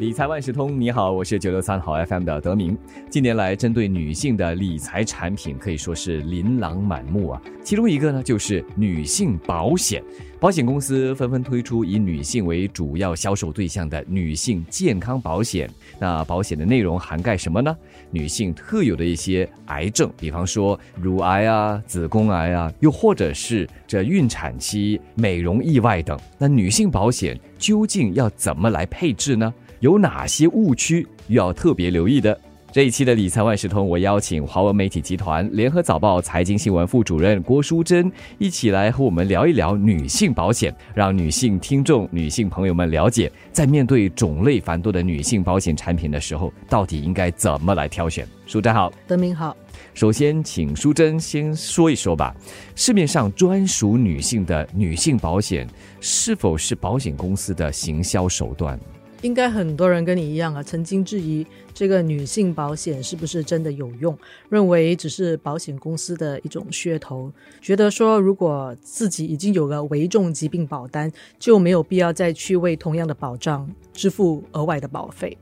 理财万事通，你好，我是九六三号 FM 的德明。近年来，针对女性的理财产品可以说是琳琅满目啊。其中一个呢，就是女性保险。保险公司纷纷推出以女性为主要销售对象的女性健康保险。那保险的内容涵盖什么呢？女性特有的一些癌症，比方说乳癌啊、子宫癌啊，又或者是这孕产期美容意外等。那女性保险究竟要怎么来配置呢？有哪些误区要特别留意的？这一期的理财万事通，我邀请华文媒体集团联合早报财经新闻副主任郭淑珍一起来和我们聊一聊女性保险，让女性听众、女性朋友们了解，在面对种类繁多的女性保险产品的时候，到底应该怎么来挑选。淑珍好，德明好，首先请淑珍先说一说吧，市面上专属女性的女性保险，是否是保险公司的行销手段？应该很多人跟你一样啊，曾经质疑这个女性保险是不是真的有用，认为只是保险公司的一种噱头，觉得说如果自己已经有了危重疾病保单，就没有必要再去为同样的保障支付额外的保费。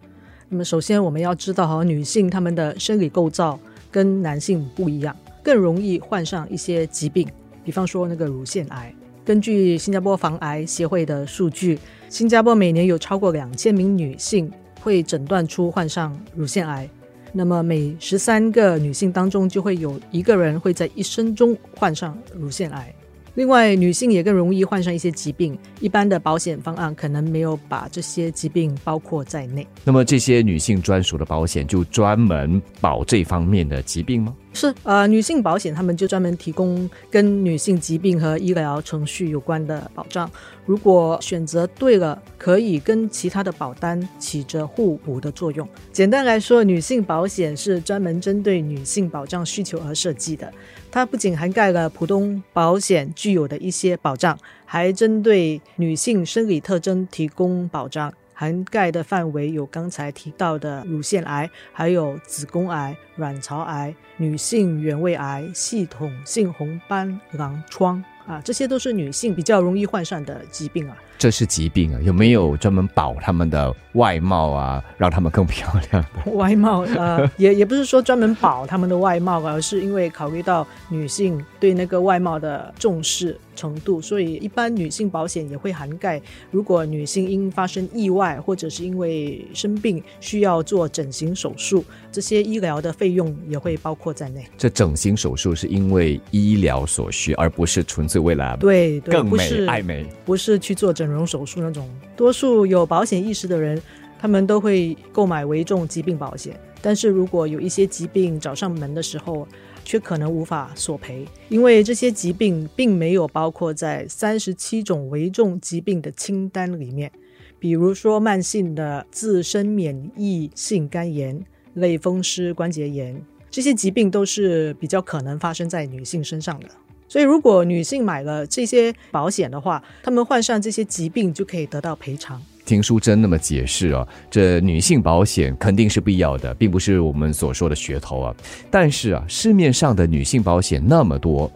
那么，首先我们要知道哈，女性她们的生理构造跟男性不一样，更容易患上一些疾病，比方说那个乳腺癌。根据新加坡防癌协会的数据，新加坡每年有超过两千名女性会诊断出患上乳腺癌。那么每十三个女性当中，就会有一个人会在一生中患上乳腺癌。另外，女性也更容易患上一些疾病，一般的保险方案可能没有把这些疾病包括在内。那么这些女性专属的保险就专门保这方面的疾病吗？是，呃，女性保险他们就专门提供跟女性疾病和医疗程序有关的保障。如果选择对了，可以跟其他的保单起着互补的作用。简单来说，女性保险是专门针对女性保障需求而设计的。它不仅涵盖了普通保险具有的一些保障，还针对女性生理特征提供保障。涵盖的范围有刚才提到的乳腺癌，还有子宫癌、卵巢癌、女性原位癌、系统性红斑狼疮啊，这些都是女性比较容易患上的疾病啊。这是疾病啊，有没有专门保他们的外貌啊，让他们更漂亮的 外貌？呃，也也不是说专门保他们的外貌，而是因为考虑到女性对那个外貌的重视程度，所以一般女性保险也会涵盖，如果女性因发生意外或者是因为生病需要做整形手术，这些医疗的费用也会包括在内。这整形手术是因为医疗所需，而不是纯粹为了对更美爱美，不是去做整。整容手术那种，多数有保险意识的人，他们都会购买危重疾病保险。但是如果有一些疾病找上门的时候，却可能无法索赔，因为这些疾病并没有包括在三十七种危重疾病的清单里面。比如说，慢性的自身免疫性肝炎、类风湿关节炎，这些疾病都是比较可能发生在女性身上的。所以，如果女性买了这些保险的话，她们患上这些疾病就可以得到赔偿。听淑珍那么解释啊，这女性保险肯定是必要的，并不是我们所说的噱头啊。但是啊，市面上的女性保险那么多，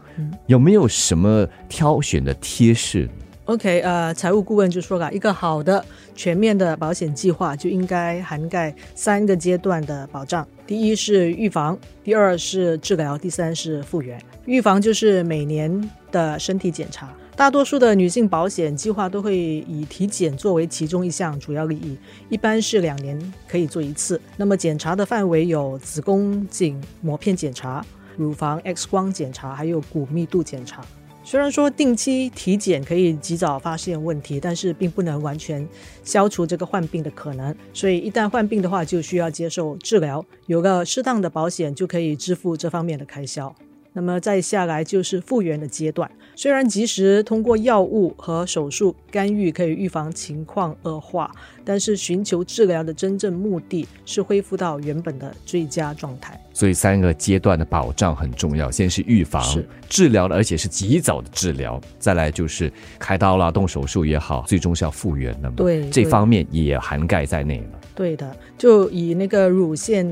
有没有什么挑选的贴士？OK，呃，财务顾问就说了，一个好的全面的保险计划就应该涵盖三个阶段的保障：第一是预防，第二是治疗，第三是复原。预防就是每年的身体检查，大多数的女性保险计划都会以体检作为其中一项主要利益，一般是两年可以做一次。那么检查的范围有子宫颈膜片检查、乳房 X 光检查，还有骨密度检查。虽然说定期体检可以及早发现问题，但是并不能完全消除这个患病的可能。所以一旦患病的话，就需要接受治疗。有个适当的保险，就可以支付这方面的开销。那么再下来就是复原的阶段。虽然及时通过药物和手术干预可以预防情况恶化，但是寻求治疗的真正目的是恢复到原本的最佳状态。所以三个阶段的保障很重要，先是预防、治疗了而且是及早的治疗，再来就是开刀啦、动手术也好，最终是要复原的嘛。对，这方面也涵盖在内了。对的，就以那个乳腺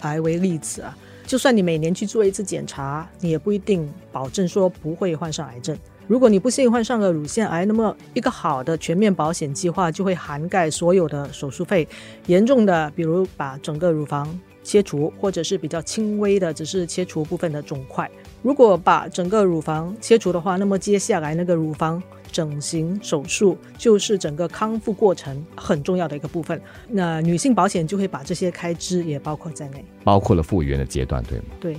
癌为例子啊。就算你每年去做一次检查，你也不一定保证说不会患上癌症。如果你不幸患上了乳腺癌，那么一个好的全面保险计划就会涵盖所有的手术费，严重的比如把整个乳房切除，或者是比较轻微的只是切除部分的肿块。如果把整个乳房切除的话，那么接下来那个乳房整形手术就是整个康复过程很重要的一个部分。那女性保险就会把这些开支也包括在内，包括了复原的阶段，对吗？对。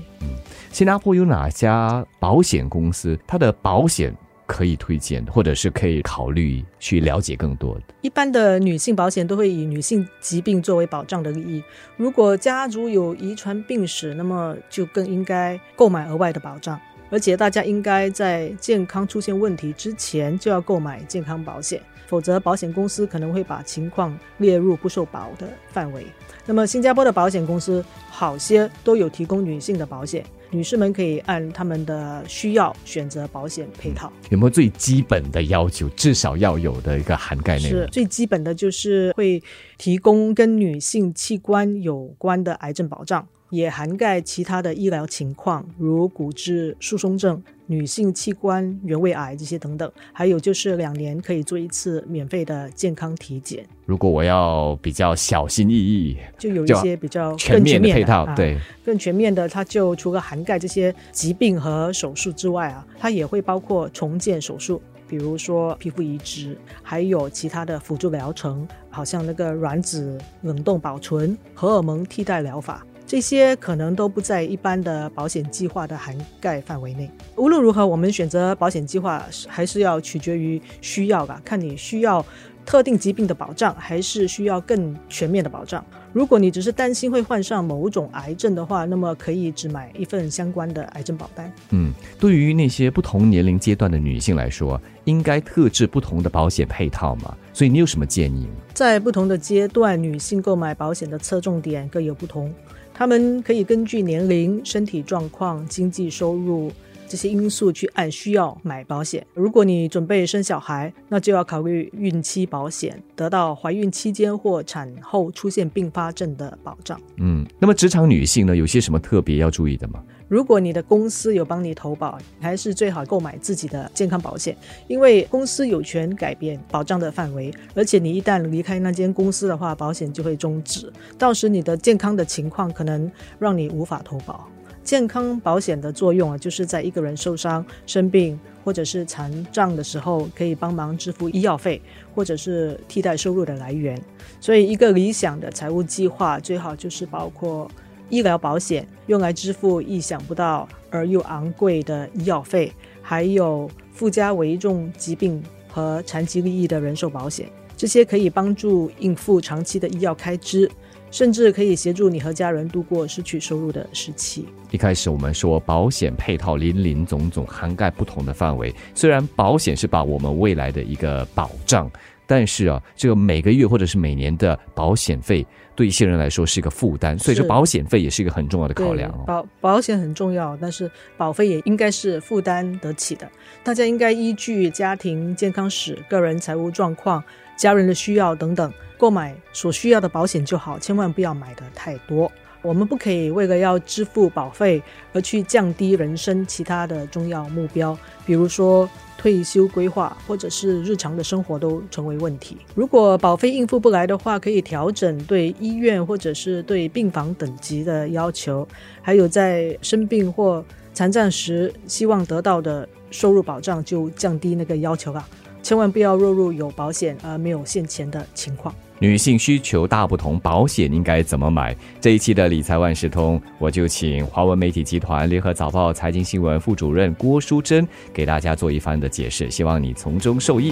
新加坡有哪家保险公司，它的保险可以推荐，或者是可以考虑去了解更多的？一般的女性保险都会以女性疾病作为保障的利益。如果家族有遗传病史，那么就更应该购买额外的保障。而且大家应该在健康出现问题之前就要购买健康保险，否则保险公司可能会把情况列入不受保的范围。那么新加坡的保险公司好些都有提供女性的保险，女士们可以按他们的需要选择保险配套。有没有最基本的要求？至少要有的一个涵盖内容？是最基本的就是会提供跟女性器官有关的癌症保障。也涵盖其他的医疗情况，如骨质疏松症、女性器官原位癌这些等等。还有就是两年可以做一次免费的健康体检。如果我要比较小心翼翼，就有一些比较全面的配套，对，更全面的，它就除了涵盖这些疾病和手术之外啊，它也会包括重建手术，比如说皮肤移植，还有其他的辅助疗程，好像那个卵子冷冻保存、荷尔蒙替代疗法。这些可能都不在一般的保险计划的涵盖范围内。无论如何，我们选择保险计划还是要取决于需要吧，看你需要特定疾病的保障，还是需要更全面的保障。如果你只是担心会患上某种癌症的话，那么可以只买一份相关的癌症保单。嗯，对于那些不同年龄阶段的女性来说，应该特制不同的保险配套吗？所以你有什么建议？在不同的阶段，女性购买保险的侧重点各有不同。他们可以根据年龄、身体状况、经济收入这些因素去按需要买保险。如果你准备生小孩，那就要考虑孕期保险，得到怀孕期间或产后出现并发症的保障。嗯，那么职场女性呢，有些什么特别要注意的吗？如果你的公司有帮你投保，还是最好购买自己的健康保险，因为公司有权改变保障的范围，而且你一旦离开那间公司的话，保险就会终止，到时你的健康的情况可能让你无法投保。健康保险的作用啊，就是在一个人受伤、生病或者是残障的时候，可以帮忙支付医药费，或者是替代收入的来源。所以，一个理想的财务计划最好就是包括。医疗保险用来支付意想不到而又昂贵的医药费，还有附加危重疾病和残疾利益的人寿保险，这些可以帮助应付长期的医药开支，甚至可以协助你和家人度过失去收入的时期。一开始我们说保险配套林林总总，涵盖不同的范围。虽然保险是把我们未来的一个保障，但是啊，这个每个月或者是每年的保险费。对一些人来说是一个负担，所以说保险费也是一个很重要的考量。哦保保险很重要，但是保费也应该是负担得起的。大家应该依据家庭健康史、个人财务状况、家人的需要等等，购买所需要的保险就好，千万不要买的太多。我们不可以为了要支付保费而去降低人生其他的重要目标，比如说。退休规划或者是日常的生活都成为问题。如果保费应付不来的话，可以调整对医院或者是对病房等级的要求，还有在生病或残障时希望得到的收入保障就降低那个要求了。千万不要落入有保险而没有现钱的情况。女性需求大不同，保险应该怎么买？这一期的理财万事通，我就请华文媒体集团联合早报财经新闻副主任郭淑珍给大家做一番的解释，希望你从中受益。